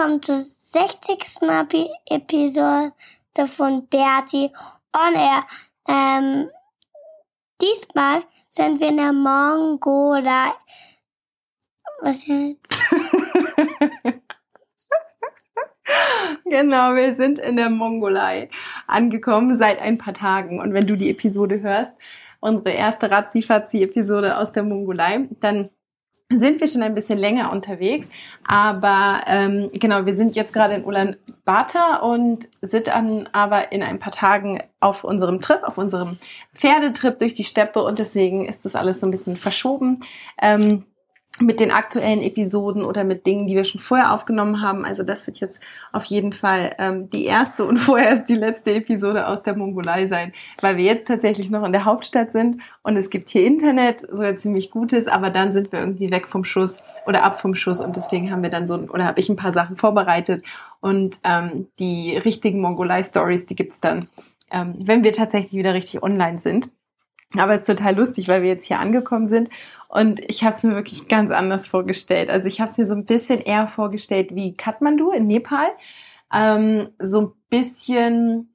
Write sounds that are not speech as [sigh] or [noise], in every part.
Willkommen zur 60. Epi- Episode von Bertie on Air. Ähm, diesmal sind wir in der Mongolei. Was jetzt? [laughs] Genau, wir sind in der Mongolei angekommen seit ein paar Tagen. Und wenn du die Episode hörst, unsere erste Razzi-Fazzi-Episode aus der Mongolei, dann sind wir schon ein bisschen länger unterwegs. Aber ähm, genau, wir sind jetzt gerade in Ulaanbaatar und sind dann aber in ein paar Tagen auf unserem Trip, auf unserem Pferdetrip durch die Steppe. Und deswegen ist das alles so ein bisschen verschoben. Ähm, mit den aktuellen Episoden oder mit Dingen, die wir schon vorher aufgenommen haben. Also das wird jetzt auf jeden Fall ähm, die erste und [laughs] vorerst die letzte Episode aus der Mongolei sein, weil wir jetzt tatsächlich noch in der Hauptstadt sind und es gibt hier Internet, so ein ziemlich gutes, aber dann sind wir irgendwie weg vom Schuss oder ab vom Schuss und deswegen haben wir dann so oder habe ich ein paar Sachen vorbereitet und ähm, die richtigen Mongolei-Stories, die gibt's dann, ähm, wenn wir tatsächlich wieder richtig online sind. Aber es ist total lustig, weil wir jetzt hier angekommen sind und ich habe es mir wirklich ganz anders vorgestellt. Also ich habe es mir so ein bisschen eher vorgestellt wie Kathmandu in Nepal. Ähm, so ein bisschen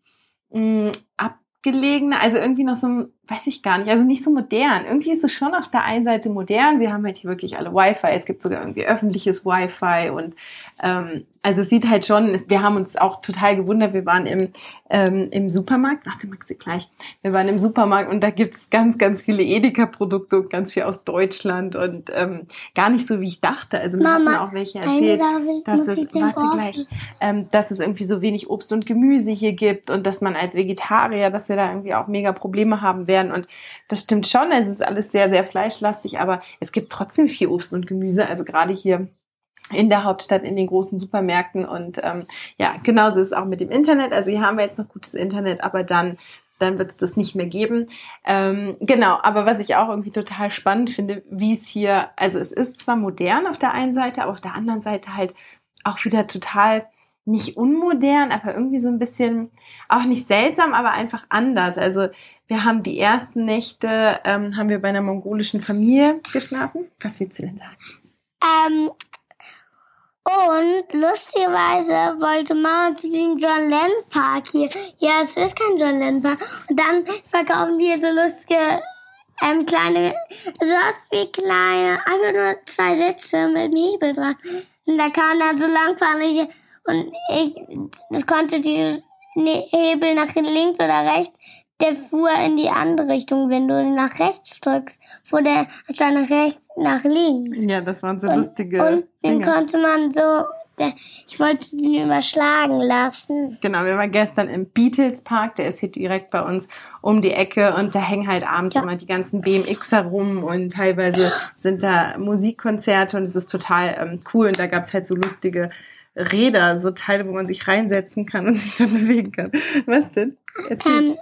mh, abgelegener, also irgendwie noch so, ein- weiß ich gar nicht, also nicht so modern. Irgendwie ist es schon auf der einen Seite modern. Sie haben halt hier wirklich alle Wi-Fi. Es gibt sogar irgendwie öffentliches Wi-Fi und ähm, also es sieht halt schon, wir haben uns auch total gewundert. Wir waren im, ähm, im Supermarkt, warte Maxi gleich, wir waren im Supermarkt und da gibt's ganz, ganz viele Edeka-Produkte und ganz viel aus Deutschland und ähm, gar nicht so, wie ich dachte. Also mir Mama, hatten auch welche erzählt, dass es, warte gleich, ähm, dass es irgendwie so wenig Obst und Gemüse hier gibt und dass man als Vegetarier, dass wir da irgendwie auch mega Probleme haben werden. Und das stimmt schon, es ist alles sehr, sehr fleischlastig, aber es gibt trotzdem viel Obst und Gemüse, also gerade hier in der Hauptstadt, in den großen Supermärkten. Und ähm, ja, genauso ist es auch mit dem Internet. Also hier haben wir jetzt noch gutes Internet, aber dann dann wird es das nicht mehr geben. Ähm, genau, aber was ich auch irgendwie total spannend finde, wie es hier, also es ist zwar modern auf der einen Seite, aber auf der anderen Seite halt auch wieder total nicht unmodern, aber irgendwie so ein bisschen auch nicht seltsam, aber einfach anders. Also wir haben die ersten Nächte, ähm, haben wir bei einer mongolischen Familie geschlafen. Was willst du denn sagen? Ähm, und lustigerweise wollte Mama zu diesem John Lennon Park hier. Ja, es ist kein John Lennon Park. Und dann verkaufen die hier so lustige, ähm, kleine, so aus wie kleine, einfach nur zwei Sitze mit einem Hebel dran. Und da kann man dann so lang fahren. Und ich, das konnte dieses Hebel nach links oder rechts, der fuhr in die andere Richtung. Wenn du nach rechts drückst, fuhr der anstatt nach rechts nach links. Ja, das waren so Und- lustige Und den Dinge. konnte man so, ich wollte den überschlagen lassen. Genau, wir waren gestern im Beatles Park, der ist hier direkt bei uns um die Ecke und da hängen halt abends Ja. immer die ganzen BMXer rum und teilweise sind da Musikkonzerte und es ist total ähm, cool und da gab's halt so lustige Räder, so Teile, wo man sich reinsetzen kann und sich dann [laughs] bewegen kann. Was denn? Erzähl. Ähm,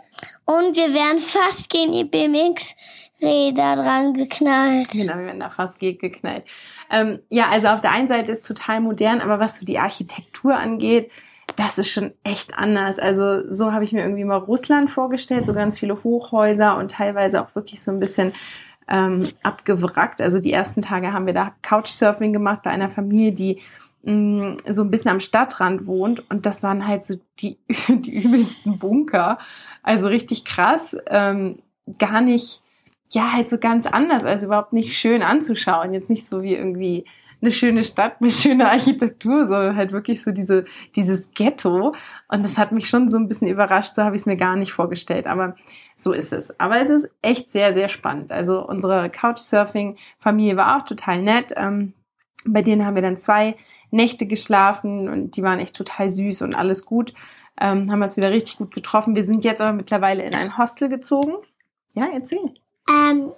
und wir wären fast gegen die BMX-Räder dran geknallt. Genau, wir werden da fast geknallt. Ähm, ja, also auf der einen Seite ist total modern, aber was so die Architektur angeht, das ist schon echt anders. Also so habe ich mir irgendwie mal Russland vorgestellt, so ganz viele Hochhäuser und teilweise auch wirklich so ein bisschen ähm, abgewrackt. Also die ersten Tage haben wir da Couchsurfing gemacht bei einer Familie, die mh, so ein bisschen am Stadtrand wohnt und das waren halt so die, [laughs] die übelsten Bunker. Also richtig krass, ähm, gar nicht, ja, halt so ganz anders, also überhaupt nicht schön anzuschauen. Jetzt nicht so wie irgendwie eine schöne Stadt mit [laughs] schöner Architektur, sondern halt wirklich so diese, dieses Ghetto. Und das hat mich schon so ein bisschen überrascht, so habe ich es mir gar nicht vorgestellt. Aber so ist es. Aber es ist echt sehr, sehr spannend. Also unsere Couchsurfing-Familie war auch total nett. Ähm, bei denen haben wir dann zwei Nächte geschlafen und die waren echt total süß und alles gut. Ähm, haben wir es wieder richtig gut getroffen. Wir sind jetzt aber mittlerweile in ein Hostel gezogen. Ja, erzähl. Ähm,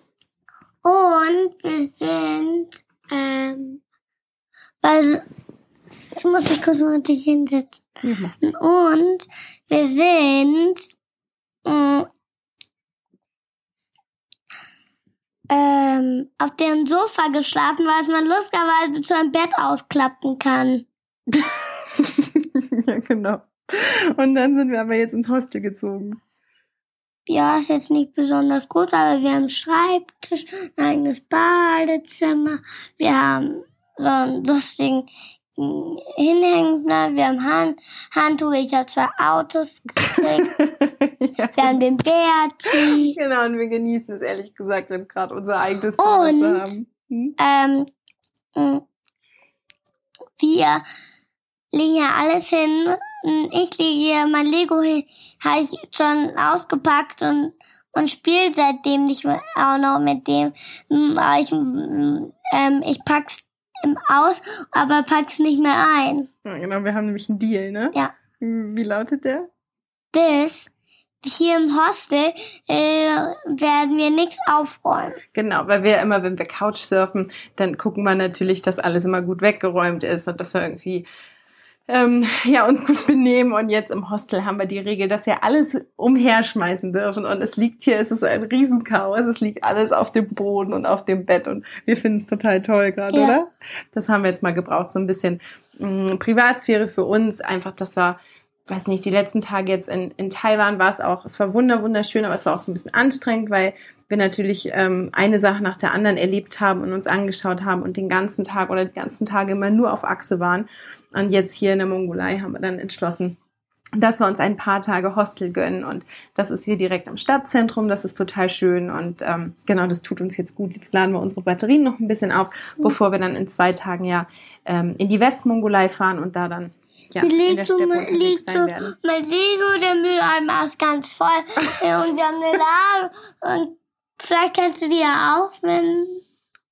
und wir sind, ähm, also, ich muss mich kurz mal dich hinsetzen. Ja, Und wir sind, mh, ähm, auf dem Sofa geschlafen, weil man lustigerweise zu einem Bett ausklappen kann. [laughs] ja, genau. Und dann sind wir aber jetzt ins Hostel gezogen. Ja, ist jetzt nicht besonders groß, aber wir haben einen Schreibtisch, ein eigenes Badezimmer, wir haben so einen lustigen mm, Hinhängner, wir haben Hand, Handtuch, ich habe zwei Autos gekriegt, [laughs] ja. wir haben den Berti, Genau, und wir genießen es ehrlich gesagt, jetzt gerade unser eigenes zu haben. Hm? ähm, mm, wir legen ja alles hin, ich lege hier mein Lego hin, habe ich schon ausgepackt und und spiele seitdem nicht mehr auch noch mit dem. Aber ich, mm, ähm, ich pack's aus, aber pack's nicht mehr ein. Ja, genau, wir haben nämlich einen Deal, ne? Ja. Wie lautet der? Das hier im Hostel äh, werden wir nichts aufräumen. Genau, weil wir immer, wenn wir Couchsurfen, dann gucken wir natürlich, dass alles immer gut weggeräumt ist und dass wir irgendwie ähm, [laughs] ja, uns gut benehmen. Und jetzt im Hostel haben wir die Regel, dass wir alles umherschmeißen dürfen. Und es liegt hier, es ist ein Riesenchaos. Es liegt alles auf dem Boden und auf dem Bett. Und wir finden es total toll gerade, Ja. oder? Das haben wir jetzt mal gebraucht, so ein bisschen mh, Privatsphäre für uns. Einfach, dass wir weiß nicht, die letzten Tage jetzt in, in Taiwan war es auch, es war wunder, wunderschön, aber es war auch so ein bisschen anstrengend, weil wir natürlich ähm, eine Sache nach der anderen erlebt haben und uns angeschaut haben und den ganzen Tag oder die ganzen Tage immer nur auf Achse waren. Und jetzt hier in der Mongolei haben wir dann entschlossen, dass wir uns ein paar Tage Hostel gönnen. Und das ist hier direkt am Stadtzentrum. Das ist total schön. Und ähm, genau, das tut uns jetzt gut. Jetzt laden wir unsere Batterien noch ein bisschen auf, bevor wir dann in zwei Tagen ja ähm, in die Westmongolei fahren und da dann ja, Hier liegt so, liegt so mein Lego, der Mülleimer ist ganz voll. Äh, und wir haben eine Lade. Und vielleicht kennst du die ja auch, wenn,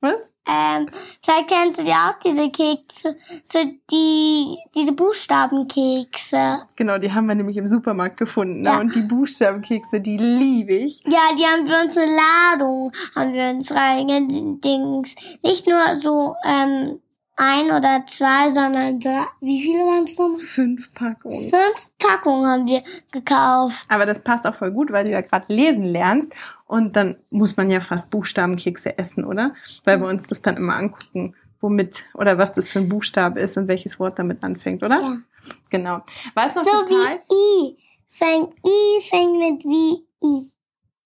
Was? ähm, vielleicht kennst du die auch, diese Kekse. So die, diese Buchstabenkekse. Genau, die haben wir nämlich im Supermarkt gefunden. Ne? Ja. Und die Buchstabenkekse, die liebe ich. Ja, die haben wir uns eine Ladung, haben wir uns reingedings. Nicht nur so, ähm, ein oder zwei, sondern drei. Wie viele waren es nochmal? Fünf Packungen. Fünf Packungen haben wir gekauft. Aber das passt auch voll gut, weil du ja gerade lesen lernst. Und dann muss man ja fast Buchstabenkekse essen, oder? Weil wir uns das dann immer angucken, womit oder was das für ein Buchstabe ist und welches Wort damit anfängt, oder? Ja. Genau. War es noch So total? wie I. Fängt I, fängt mit wie I.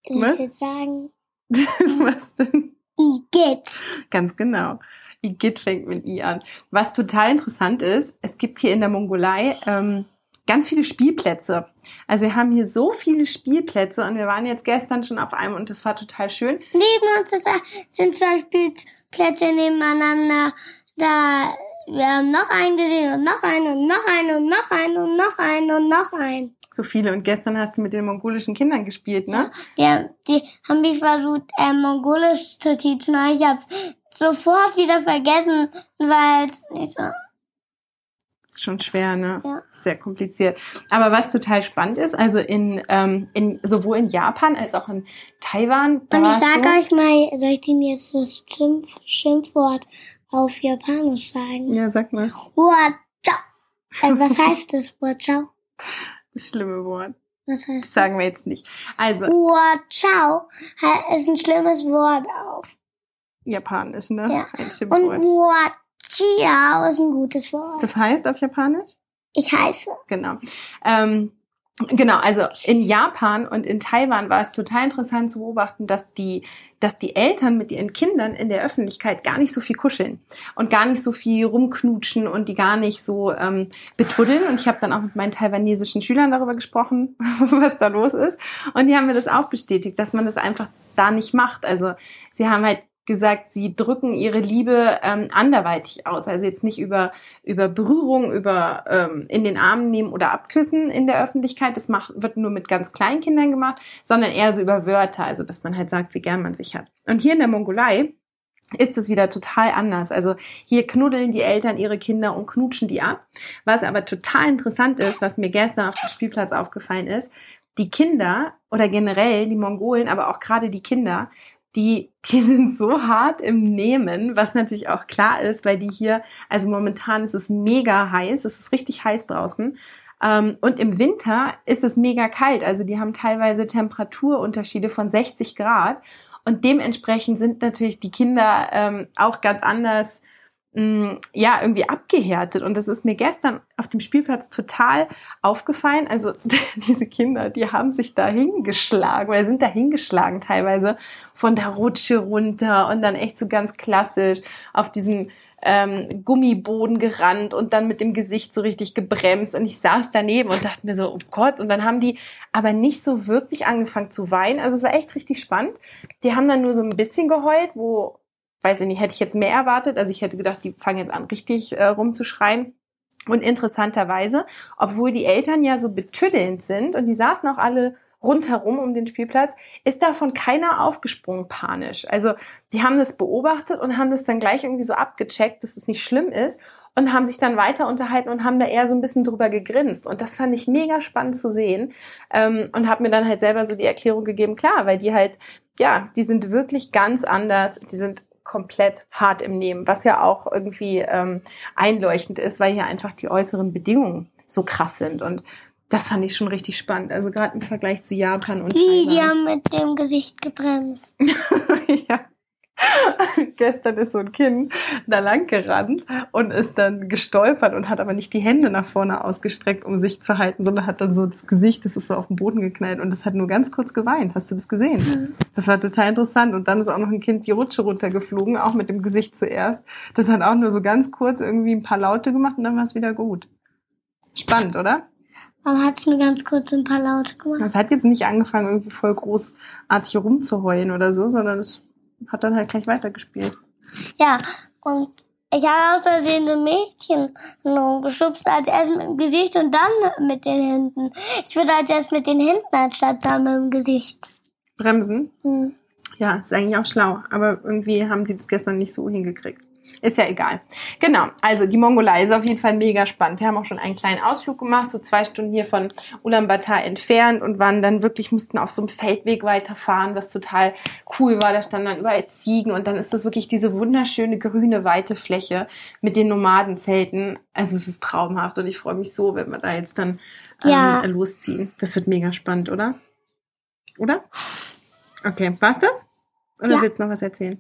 Was? ich jetzt sagen? [laughs] was denn? I geht. Ganz genau. Igitt fängt mit I an. Was total interessant ist, es gibt hier in der Mongolei ähm, ganz viele Spielplätze. Also wir haben hier so viele Spielplätze und wir waren jetzt gestern schon auf einem und das war total schön. Neben uns ist, sind zwei Spielplätze nebeneinander. Da, wir haben noch einen gesehen und noch einen und noch einen und noch einen und noch einen und noch einen. So viele. Und gestern hast du mit den mongolischen Kindern gespielt, ne? Die, die haben mich versucht, äh, Mongolisch zu teachen, ich hab's sofort wieder vergessen, weil es nicht so. ist schon schwer, ne? Ja. Sehr kompliziert. Aber was total spannend ist, also in, ähm, in sowohl in Japan als auch in Taiwan. Und ich sag so, euch mal, soll ich denn jetzt das Schimpf Schimpfwort auf Japanisch sagen? Ja, sag mal. Wachau. Äh, was heißt das Wachau? Das schlimme Wort. Was heißt Das das? sagen wir jetzt nicht. Also, Wachau ist ein schlimmes Wort auf. Japanisch, ne? Ja. Und. Wachiao ist ein gutes Wort. Das heißt auf Japanisch? Ich heiße. Genau. Ähm, genau, also in Japan und in Taiwan war es total interessant zu beobachten, dass die, dass die Eltern mit ihren Kindern in der Öffentlichkeit gar nicht so viel kuscheln und gar nicht so viel rumknutschen und die gar nicht so ähm, betuddeln. Und ich habe dann auch mit meinen taiwanesischen Schülern darüber gesprochen, [laughs] was da los ist. Und die haben mir das auch bestätigt, dass man das einfach da nicht macht. Also sie haben halt gesagt, sie drücken ihre Liebe ähm, anderweitig aus. Also jetzt nicht über, über Berührung, über ähm, in den Armen nehmen oder abküssen in der Öffentlichkeit. Das macht, wird nur mit ganz kleinen Kindern gemacht, sondern eher so über Wörter, also dass man halt sagt, wie gern man sich hat. Und hier in der Mongolei ist es wieder total anders. Also hier knuddeln die Eltern ihre Kinder und knutschen die ab. Was aber total interessant ist, was mir gestern auf dem Spielplatz aufgefallen ist, die Kinder oder generell die Mongolen, aber auch gerade die Kinder, die, die sind so hart im Nehmen, was natürlich auch klar ist, weil die hier, also momentan ist es mega heiß, es ist richtig heiß draußen. Ähm, und im Winter ist es mega kalt, also die haben teilweise Temperaturunterschiede von 60 Grad. Und dementsprechend sind natürlich die Kinder ähm, auch ganz anders mh, ja, irgendwie abgehärtet. Und das ist mir gestern auf dem Spielplatz total aufgefallen. Also [laughs] diese Kinder, die haben sich da hingeschlagen oder sind da hingeschlagen teilweise von der Rutsche runter und dann echt so ganz klassisch auf diesem ähm, Gummiboden gerannt und dann mit dem Gesicht so richtig gebremst und ich saß daneben und dachte mir so, oh Gott, und dann haben die aber nicht so wirklich angefangen zu weinen. Also es war echt richtig spannend. Die haben dann nur so ein bisschen geheult, wo weiß ich nicht, hätte ich jetzt mehr erwartet. Also ich hätte gedacht, die fangen jetzt an, richtig äh, rumzuschreien. Und interessanterweise, obwohl die Eltern ja so betüddelnd sind und die saßen auch alle rundherum um den Spielplatz, ist davon keiner aufgesprungen panisch. Also die haben das beobachtet und haben das dann gleich irgendwie so abgecheckt, dass es nicht schlimm ist und haben sich dann weiter unterhalten und haben da eher so ein bisschen drüber gegrinst. Und das fand ich mega spannend zu sehen ähm, und habe mir dann halt selber so die Erklärung gegeben, klar, weil die halt, ja, die sind wirklich ganz anders, die sind komplett hart im Nehmen, was ja auch irgendwie ähm, einleuchtend ist, weil hier einfach die äußeren Bedingungen so krass sind. Und das fand ich schon richtig spannend. Also gerade im Vergleich zu Japan und Wie, Taiwan. die haben mit dem Gesicht gebremst. [laughs] ja. [laughs] Gestern ist so ein Kind da lang gerannt und ist dann gestolpert und hat aber nicht die Hände nach vorne ausgestreckt, um sich zu halten, sondern hat dann so das Gesicht, das ist so auf den Boden geknallt und das hat nur ganz kurz geweint. Hast du das gesehen? Mhm. Das war total interessant. Und dann ist auch noch ein Kind die Rutsche runtergeflogen, auch mit dem Gesicht zuerst. Das hat auch nur so ganz kurz irgendwie ein paar Laute gemacht und dann war es wieder gut. Spannend, oder? Aber hat es nur ganz kurz ein paar Laute gemacht. Das hat jetzt nicht angefangen, irgendwie voll großartig rumzuheulen oder so, sondern es hat dann halt gleich weitergespielt. Ja, und ich habe außerdem so Mädchen rumgeschubst, als erst mit dem Gesicht und dann mit den Händen. Ich würde als erst mit den Händen anstatt dann mit dem Gesicht. Bremsen? Hm. Ja, ist eigentlich auch schlau. Aber irgendwie haben sie das gestern nicht so hingekriegt. Ist ja egal. Genau, also die Mongolei ist auf jeden Fall mega spannend. Wir haben auch schon einen kleinen Ausflug gemacht, so zwei Stunden hier von Ulaanbaatar entfernt und waren dann wirklich, mussten auf so einem Feldweg weiterfahren, was total cool war. Da standen dann überall Ziegen und dann ist das wirklich diese wunderschöne grüne, weite Fläche mit den Nomadenzelten. Also es ist traumhaft und ich freue mich so, wenn wir da jetzt dann ähm, Ja. losziehen. Das wird mega spannend, oder? Oder? Okay, war's das? Oder Ja. willst du noch was erzählen?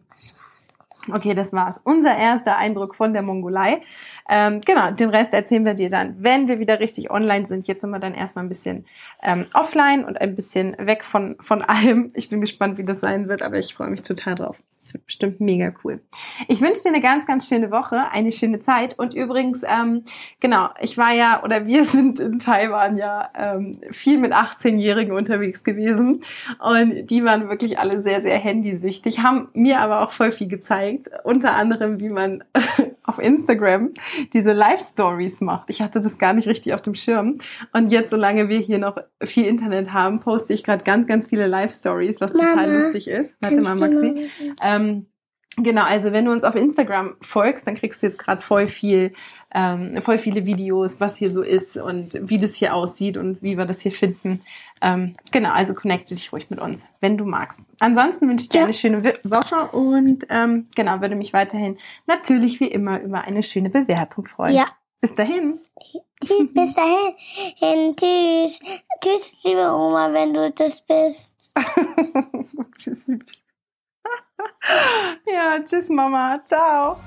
Okay, das war's. Unser erster Eindruck von der Mongolei. Ähm, genau, den Rest erzählen wir dir dann, wenn wir wieder richtig online sind. Jetzt sind wir dann erstmal ein bisschen ähm, offline und ein bisschen weg von, von allem. Ich bin gespannt, wie das sein wird, aber ich freue mich total drauf. Es wird bestimmt mega cool. Ich wünsche dir eine ganz, ganz schöne Woche, eine schöne Zeit. Und übrigens, ähm, genau, ich war ja, oder wir [laughs] sind in Taiwan ja ähm, viel mit 18-Jährigen unterwegs gewesen. Und die waren wirklich alle sehr, sehr handysüchtig, haben mir aber auch voll viel gezeigt. Unter anderem, wie man [laughs] auf Instagram diese Live-Stories macht. Ich hatte das gar nicht richtig auf dem Schirm. Und jetzt, solange wir hier noch viel Internet haben, poste ich gerade ganz, ganz viele Live-Stories, was total Mama, lustig ist. Warte mal, Maxi. Ähm, genau, also wenn du uns auf Instagram folgst, dann kriegst du jetzt gerade voll viel, ähm, voll viele Videos, was hier so ist und wie das hier aussieht und wie wir das hier finden. Ähm, genau, also connecte dich ruhig mit uns, wenn du magst. Ansonsten wünsche ich dir Ja. eine schöne Woche und ähm, genau, würde mich weiterhin natürlich wie immer über eine schöne Bewertung freuen. Ja. Bis dahin. Tschüss, Bis dahin. Tschüss. Tschüss, liebe Oma, wenn du das bist. [laughs] Süß. Ja, tschüss Mama. Ciao.